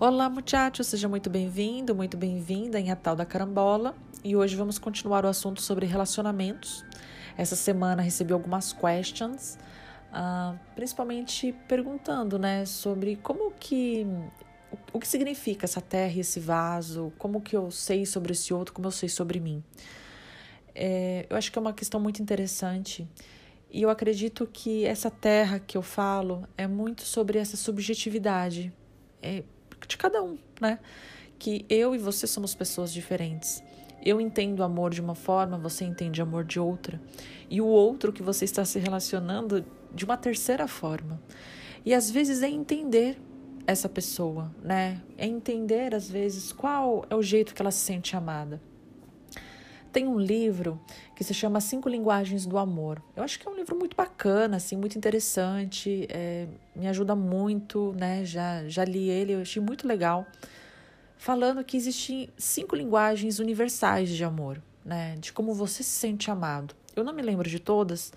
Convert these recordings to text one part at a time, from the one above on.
Olá, muchachos, seja muito bem-vindo, muito bem-vinda em A Tal da Carambola. E hoje vamos continuar o assunto sobre relacionamentos. Essa semana recebi algumas questions, uh, principalmente perguntando, né, sobre como que o que significa essa terra e esse vaso, como que eu sei sobre esse outro, como eu sei sobre mim. É, eu acho que é uma questão muito interessante e eu acredito que essa terra que eu falo é muito sobre essa subjetividade. É, de cada um, né? Que eu e você somos pessoas diferentes. Eu entendo amor de uma forma, você entende amor de outra. E o outro que você está se relacionando de uma terceira forma. E às vezes é entender essa pessoa, né? É entender às vezes qual é o jeito que ela se sente amada. Tem um livro que se chama Cinco Linguagens do Amor. Eu acho que é um livro muito bacana, assim, muito interessante, é, me ajuda muito, né? Já, já li ele, eu achei muito legal. Falando que existem cinco linguagens universais de amor, né? De como você se sente amado. Eu não me lembro de todas,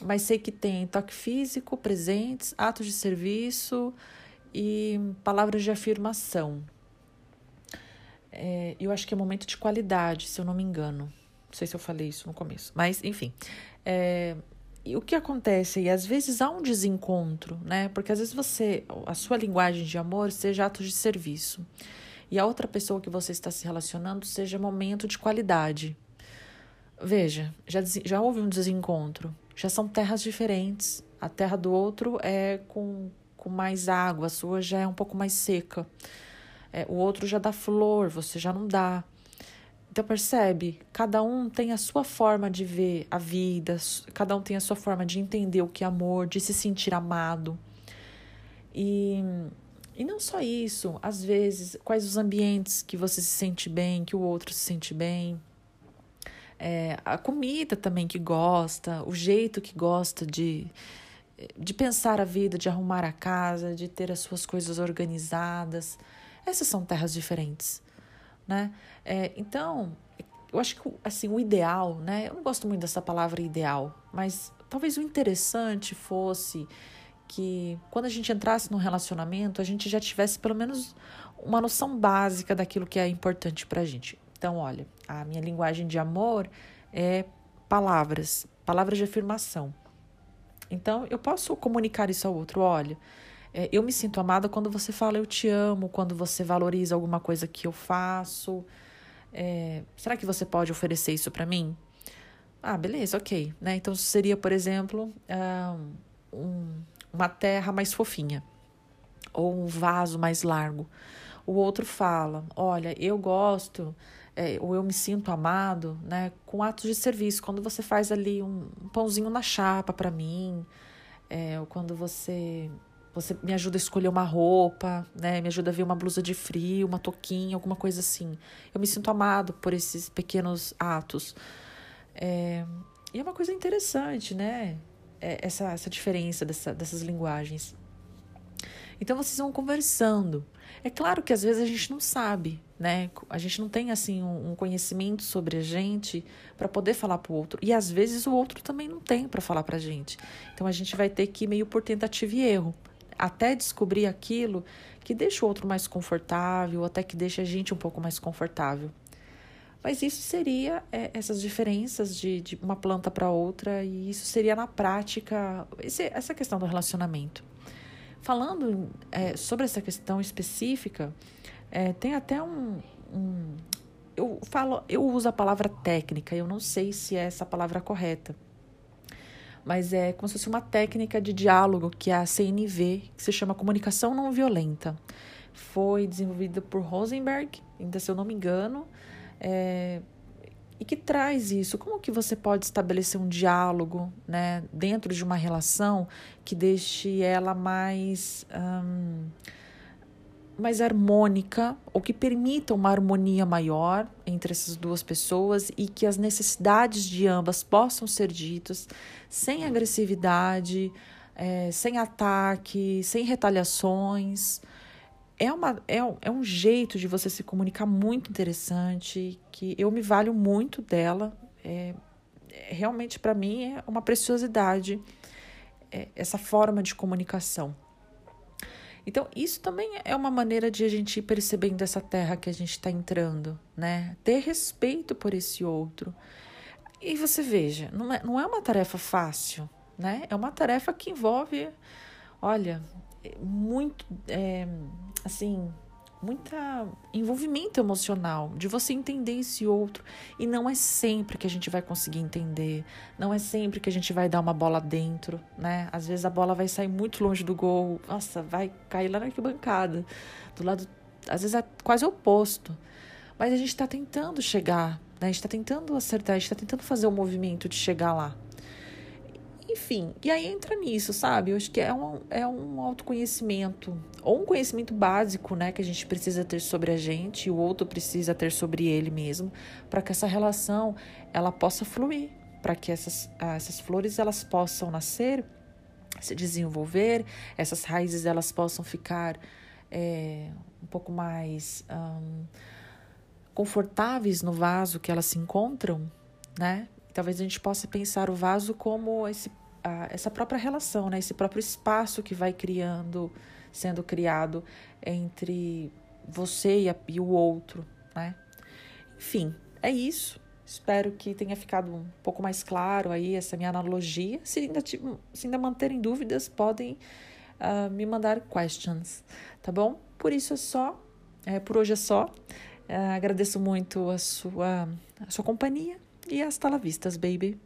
mas sei que tem toque físico, presentes, atos de serviço e palavras de afirmação. É, eu acho que é momento de qualidade, se eu não me engano. Não sei se eu falei isso no começo, mas enfim. É, e o que acontece? E às vezes há um desencontro, né? Porque às vezes você, a sua linguagem de amor seja ato de serviço. E a outra pessoa que você está se relacionando seja momento de qualidade. Veja, já, já houve um desencontro. Já são terras diferentes. A terra do outro é com, com mais água, a sua já é um pouco mais seca. É, o outro já dá flor, você já não dá. Então percebe, cada um tem a sua forma de ver a vida, cada um tem a sua forma de entender o que é amor, de se sentir amado. E, e não só isso, às vezes, quais os ambientes que você se sente bem, que o outro se sente bem. É, a comida também que gosta, o jeito que gosta de, de pensar a vida, de arrumar a casa, de ter as suas coisas organizadas. Essas são terras diferentes, né? É, então, eu acho que assim, o ideal, né? Eu não gosto muito dessa palavra ideal, mas talvez o interessante fosse que quando a gente entrasse num relacionamento, a gente já tivesse pelo menos uma noção básica daquilo que é importante pra gente. Então, olha, a minha linguagem de amor é palavras, palavras de afirmação. Então, eu posso comunicar isso ao outro, olha, é, eu me sinto amada quando você fala eu te amo, quando você valoriza alguma coisa que eu faço. É, será que você pode oferecer isso para mim? Ah, beleza, ok. Né? Então seria, por exemplo, um, uma terra mais fofinha ou um vaso mais largo. O outro fala: Olha, eu gosto, é, ou eu me sinto amado, né, com atos de serviço. Quando você faz ali um, um pãozinho na chapa para mim, é, ou quando você você me ajuda a escolher uma roupa, né? Me ajuda a ver uma blusa de frio, uma toquinha, alguma coisa assim. Eu me sinto amado por esses pequenos atos. É, e é uma coisa interessante, né? É essa, essa diferença dessa, dessas linguagens. Então vocês vão conversando. É claro que às vezes a gente não sabe, né? A gente não tem assim um, conhecimento sobre a gente para poder falar para o outro. E às vezes o outro também não tem para falar para a gente. Então a gente vai ter que ir meio por tentativa e erro até descobrir aquilo que deixa o outro mais confortável, até que deixa a gente um pouco mais confortável. Mas isso seria é, essas diferenças de, de uma planta para outra, e isso seria na prática esse, essa questão do relacionamento. Falando é, sobre essa questão específica, é, tem até um, um. Eu falo, eu uso a palavra técnica, eu não sei se é essa palavra correta mas é como se fosse uma técnica de diálogo que é a CNV, que se chama Comunicação Não Violenta. Foi desenvolvida por Rosenberg, ainda se eu não me engano, é, e que traz isso. Como que você pode estabelecer um diálogo né, dentro de uma relação que deixe ela mais. Hum, mais harmônica ou que permita uma harmonia maior entre essas duas pessoas e que as necessidades de ambas possam ser ditas sem agressividade, é, sem ataque, sem retaliações. É, uma, é, é um jeito de você se comunicar muito interessante, que eu me valho muito dela. É, realmente, para mim, é uma preciosidade é, essa forma de comunicação. Então, isso também é uma maneira de a gente ir percebendo essa terra que a gente está entrando, né? Ter respeito por esse outro. E você veja, não é, não é uma tarefa fácil, né? É uma tarefa que envolve, olha, muito, é, assim, muita envolvimento emocional, de você entender esse outro. E não é sempre que a gente vai conseguir entender, não é sempre que a gente vai dar uma bola dentro, né? Às vezes a bola vai sair muito longe do gol, nossa, vai cair lá na arquibancada, do lado, às vezes é quase oposto. Mas a gente está tentando chegar, né? A gente está tentando acertar, a gente está tentando fazer o movimento de chegar lá. Enfim, e aí entra nisso, sabe? Eu acho que é um, é um autoconhecimento, ou um conhecimento básico, né, que a gente precisa ter sobre a gente e o outro precisa ter sobre ele mesmo, para que essa relação ela possa fluir, para que essas, ah, essas flores elas possam nascer, se desenvolver, essas raízes elas possam ficar é, um pouco mais um, confortáveis no vaso que elas se encontram, né? Talvez a gente possa pensar o vaso como esse a, essa própria relação, né? esse próprio espaço que vai criando, sendo criado entre você e, a, e o outro, né? Enfim, é isso. Espero que tenha ficado um pouco mais claro aí essa minha analogia. Se ainda, se ainda manterem dúvidas, podem uh, me mandar questions, tá bom? Por isso é só, é, por hoje é só. Uh, agradeço muito a sua, a sua companhia e hasta la vistas, baby.